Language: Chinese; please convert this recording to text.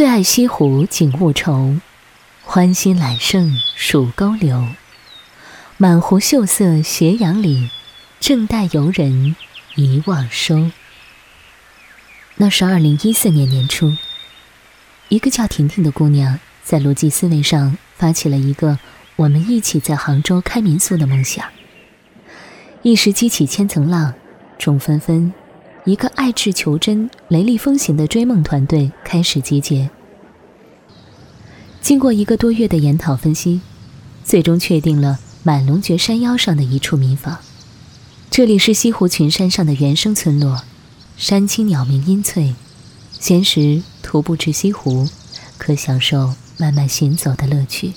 最爱西湖景物愁，欢欣揽胜数沟流。满湖秀色斜阳里，正待游人一望收。那是二零一四年年初，一个叫婷婷的姑娘在逻辑思维上发起了一个“我们一起在杭州开民宿”的梦想。一时激起千层浪，众纷纷。一个爱智求真、雷厉风行的追梦团队开始集结。经过一个多月的研讨分析，最终确定了满龙绝山腰上的一处民房。这里是西湖群山上的原生村落，山青鸟鸣阴翠，闲时徒步至西湖，可享受慢慢行走的乐趣。